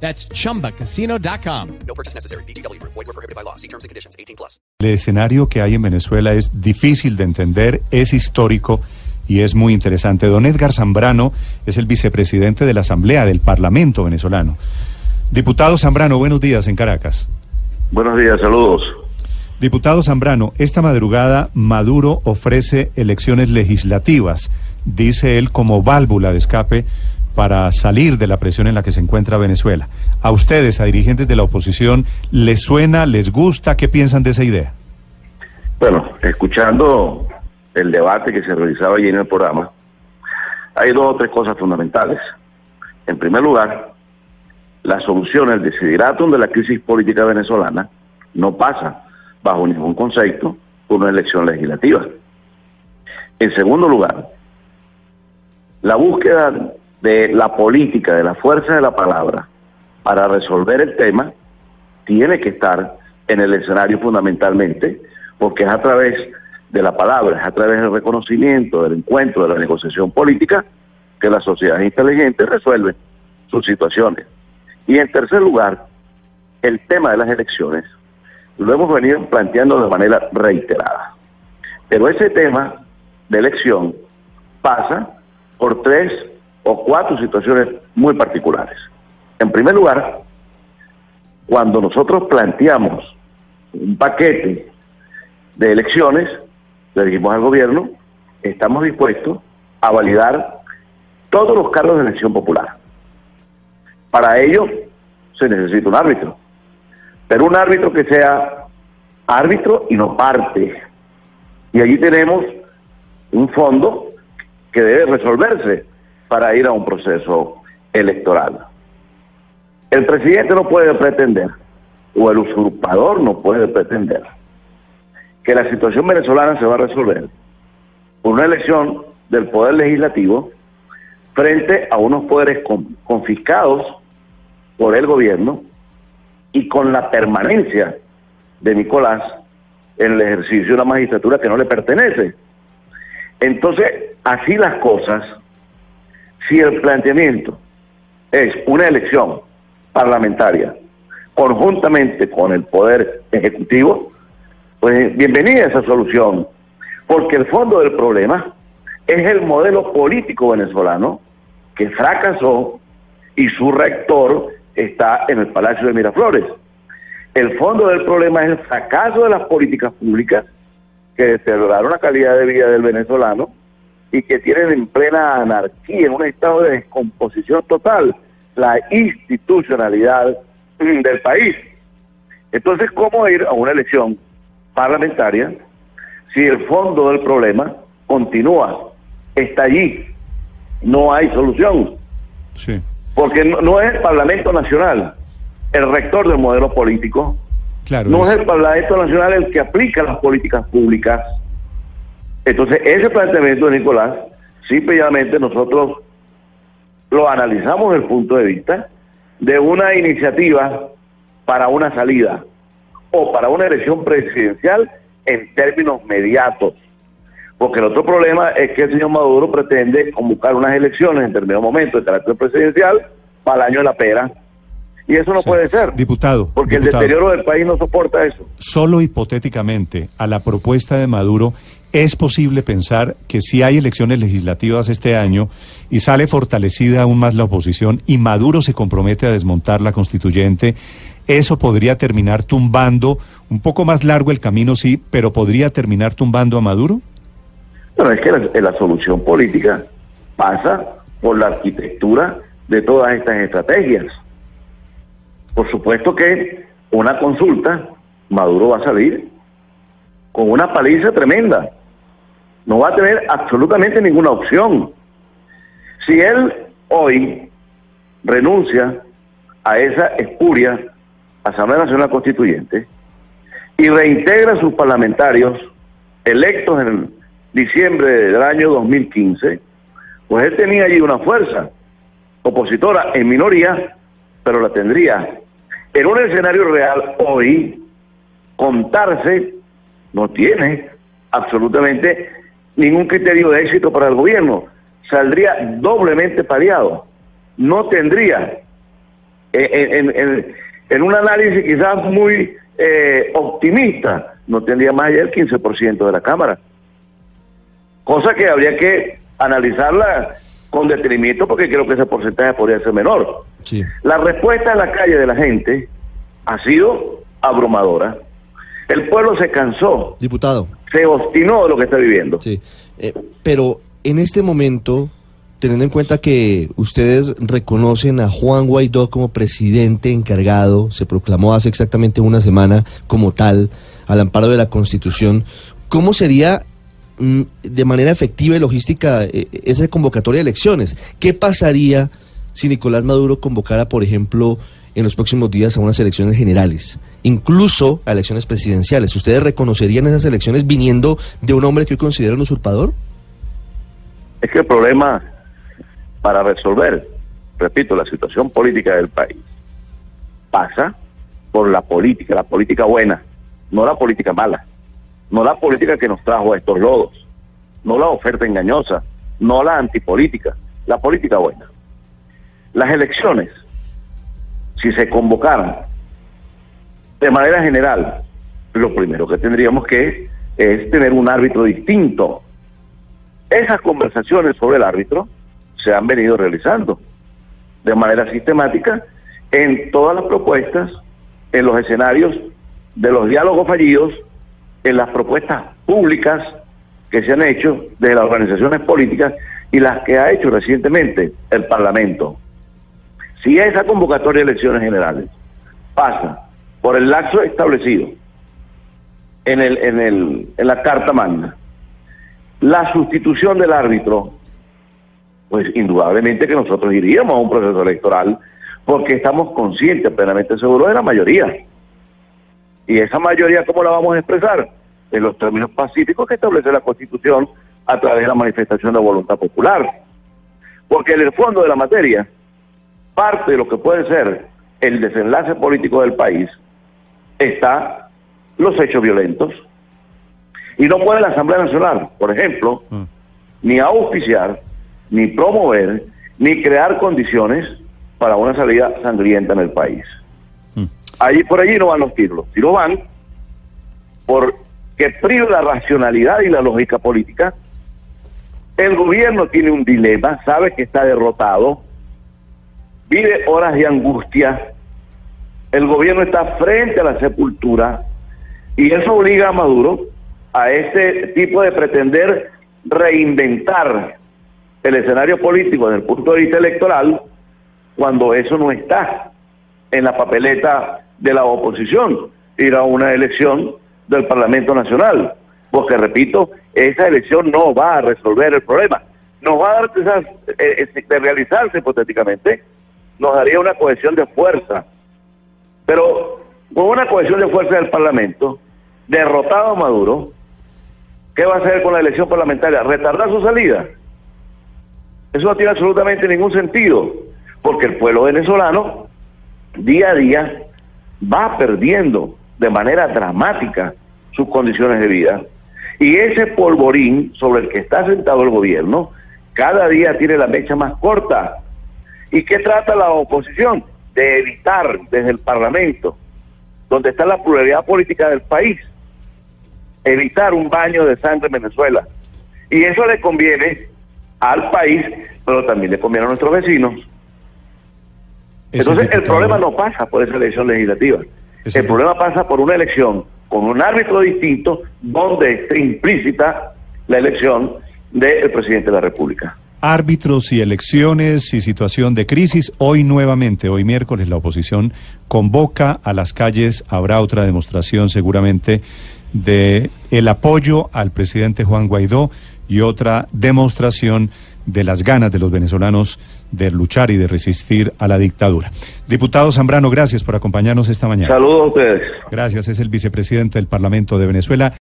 That's chumbacasino.com. No purchase necessary. BGW. Void were prohibited by law. See terms and conditions. 18 plus. El escenario que hay en Venezuela es difícil de entender, es histórico y es muy interesante. Don Edgar Zambrano es el vicepresidente de la Asamblea del Parlamento venezolano. Diputado Zambrano, buenos días en Caracas. Buenos días, saludos. Diputado Zambrano, esta madrugada Maduro ofrece elecciones legislativas, dice él, como válvula de escape para salir de la presión en la que se encuentra Venezuela. ¿A ustedes, a dirigentes de la oposición, les suena, les gusta? ¿Qué piensan de esa idea? Bueno, escuchando el debate que se realizaba allí en el programa, hay dos o tres cosas fundamentales. En primer lugar, la solución, el desideratum de la crisis política venezolana no pasa bajo ningún concepto por una elección legislativa. En segundo lugar, la búsqueda de la política, de la fuerza de la palabra, para resolver el tema, tiene que estar en el escenario fundamentalmente, porque es a través de la palabra, es a través del reconocimiento, del encuentro, de la negociación política, que las sociedades inteligentes resuelven sus situaciones. Y en tercer lugar, el tema de las elecciones lo hemos venido planteando de manera reiterada. Pero ese tema de elección pasa por tres o cuatro situaciones muy particulares. En primer lugar, cuando nosotros planteamos un paquete de elecciones, le dijimos al gobierno, estamos dispuestos a validar todos los cargos de elección popular. Para ello se necesita un árbitro, pero un árbitro que sea árbitro y no parte. Y allí tenemos un fondo que debe resolverse para ir a un proceso electoral. El presidente no puede pretender, o el usurpador no puede pretender, que la situación venezolana se va a resolver por una elección del poder legislativo frente a unos poderes confiscados por el gobierno y con la permanencia de Nicolás en el ejercicio de una magistratura que no le pertenece. Entonces, así las cosas, si el planteamiento es una elección parlamentaria conjuntamente con el Poder Ejecutivo, pues bienvenida esa solución, porque el fondo del problema es el modelo político venezolano que fracasó y su rector está en el Palacio de Miraflores. El fondo del problema es el fracaso de las políticas públicas que deterioraron la calidad de vida del venezolano y que tienen en plena anarquía, en un estado de descomposición total, la institucionalidad del país. Entonces, ¿cómo ir a una elección parlamentaria si el fondo del problema continúa, está allí, no hay solución? Sí. Porque no, no es el Parlamento Nacional el rector del modelo político, Claro. no es- es el Parlamento Nacional el que aplica las políticas públicas. Entonces, ese planteamiento de Nicolás, simplemente nosotros lo analizamos desde el punto de vista de una iniciativa para una salida o para una elección presidencial en términos mediatos. Porque el otro problema es que el señor Maduro pretende convocar unas elecciones en determinado momento de carácter presidencial para el año de la pera. Y eso no puede ser. Diputado, Porque diputado. el deterioro del país no soporta eso. Solo hipotéticamente, a la propuesta de Maduro, ¿es posible pensar que si hay elecciones legislativas este año y sale fortalecida aún más la oposición y Maduro se compromete a desmontar la constituyente, eso podría terminar tumbando, un poco más largo el camino sí, pero podría terminar tumbando a Maduro? Bueno, es que la, la solución política pasa por la arquitectura de todas estas estrategias. Por supuesto que una consulta, Maduro va a salir con una paliza tremenda. No va a tener absolutamente ninguna opción. Si él hoy renuncia a esa espuria Asamblea Nacional Constituyente, y reintegra a sus parlamentarios electos en diciembre del año 2015, pues él tenía allí una fuerza opositora en minoría, pero la tendría. En un escenario real hoy, contarse no tiene absolutamente ningún criterio de éxito para el gobierno. Saldría doblemente pareado. No tendría, en, en, en un análisis quizás muy eh, optimista, no tendría más allá del 15% de la Cámara. Cosa que habría que analizarla con detenimiento porque creo que ese porcentaje podría ser menor. Sí. La respuesta en la calle de la gente ha sido abrumadora. El pueblo se cansó, Diputado, se obstinó lo que está viviendo. sí. Eh, pero en este momento, teniendo en cuenta que ustedes reconocen a Juan Guaidó como presidente encargado, se proclamó hace exactamente una semana como tal, al amparo de la Constitución, ¿cómo sería mm, de manera efectiva y logística eh, esa convocatoria de elecciones? ¿Qué pasaría si Nicolás Maduro convocara, por ejemplo, en los próximos días a unas elecciones generales, incluso a elecciones presidenciales? ¿Ustedes reconocerían esas elecciones viniendo de un hombre que hoy consideran usurpador? Es que el problema para resolver, repito, la situación política del país pasa por la política, la política buena, no la política mala, no la política que nos trajo a estos lodos, no la oferta engañosa, no la antipolítica, la política buena. Las elecciones, si se convocaran de manera general, lo primero que tendríamos que es tener un árbitro distinto. Esas conversaciones sobre el árbitro se han venido realizando de manera sistemática en todas las propuestas, en los escenarios de los diálogos fallidos, en las propuestas públicas que se han hecho desde las organizaciones políticas y las que ha hecho recientemente el Parlamento. Si esa convocatoria de elecciones generales pasa por el laxo establecido en, el, en, el, en la Carta Magna, la sustitución del árbitro, pues indudablemente que nosotros iríamos a un proceso electoral porque estamos conscientes, plenamente seguros de la mayoría. Y esa mayoría, ¿cómo la vamos a expresar? En los términos pacíficos que establece la Constitución a través de la manifestación de voluntad popular. Porque en el fondo de la materia, parte de lo que puede ser el desenlace político del país está los hechos violentos. Y no puede la Asamblea Nacional, por ejemplo, ni auspiciar, ni promover, ni crear condiciones para una salida sangrienta en el país. Allí por allí no van los tiros, los tiros van porque priva la racionalidad y la lógica política. El gobierno tiene un dilema, sabe que está derrotado, vive horas de angustia, el gobierno está frente a la sepultura y eso obliga a Maduro a ese tipo de pretender reinventar el escenario político desde el punto de vista electoral cuando eso no está en la papeleta de la oposición, ir a una elección del Parlamento Nacional, porque repito, esa elección no va a resolver el problema, nos va a dar eh, eh, de realizarse hipotéticamente, nos daría una cohesión de fuerza, pero con una cohesión de fuerza del Parlamento, derrotado a Maduro, ¿qué va a hacer con la elección parlamentaria? ¿Retardar su salida? Eso no tiene absolutamente ningún sentido, porque el pueblo venezolano día a día va perdiendo de manera dramática sus condiciones de vida. Y ese polvorín sobre el que está sentado el gobierno cada día tiene la mecha más corta. ¿Y qué trata la oposición? De evitar desde el Parlamento, donde está la pluralidad política del país, evitar un baño de sangre en Venezuela. Y eso le conviene al país, pero también le conviene a nuestros vecinos. Entonces, el problema no pasa por esa elección legislativa. El problema pasa por una elección con un árbitro distinto donde esté implícita la elección del presidente de la República. Árbitros y elecciones y situación de crisis. Hoy nuevamente, hoy miércoles, la oposición convoca a las calles. Habrá otra demostración seguramente de el apoyo al presidente Juan Guaidó y otra demostración de las ganas de los venezolanos de luchar y de resistir a la dictadura. Diputado Zambrano, gracias por acompañarnos esta mañana. Saludos a ustedes. Gracias, es el vicepresidente del Parlamento de Venezuela.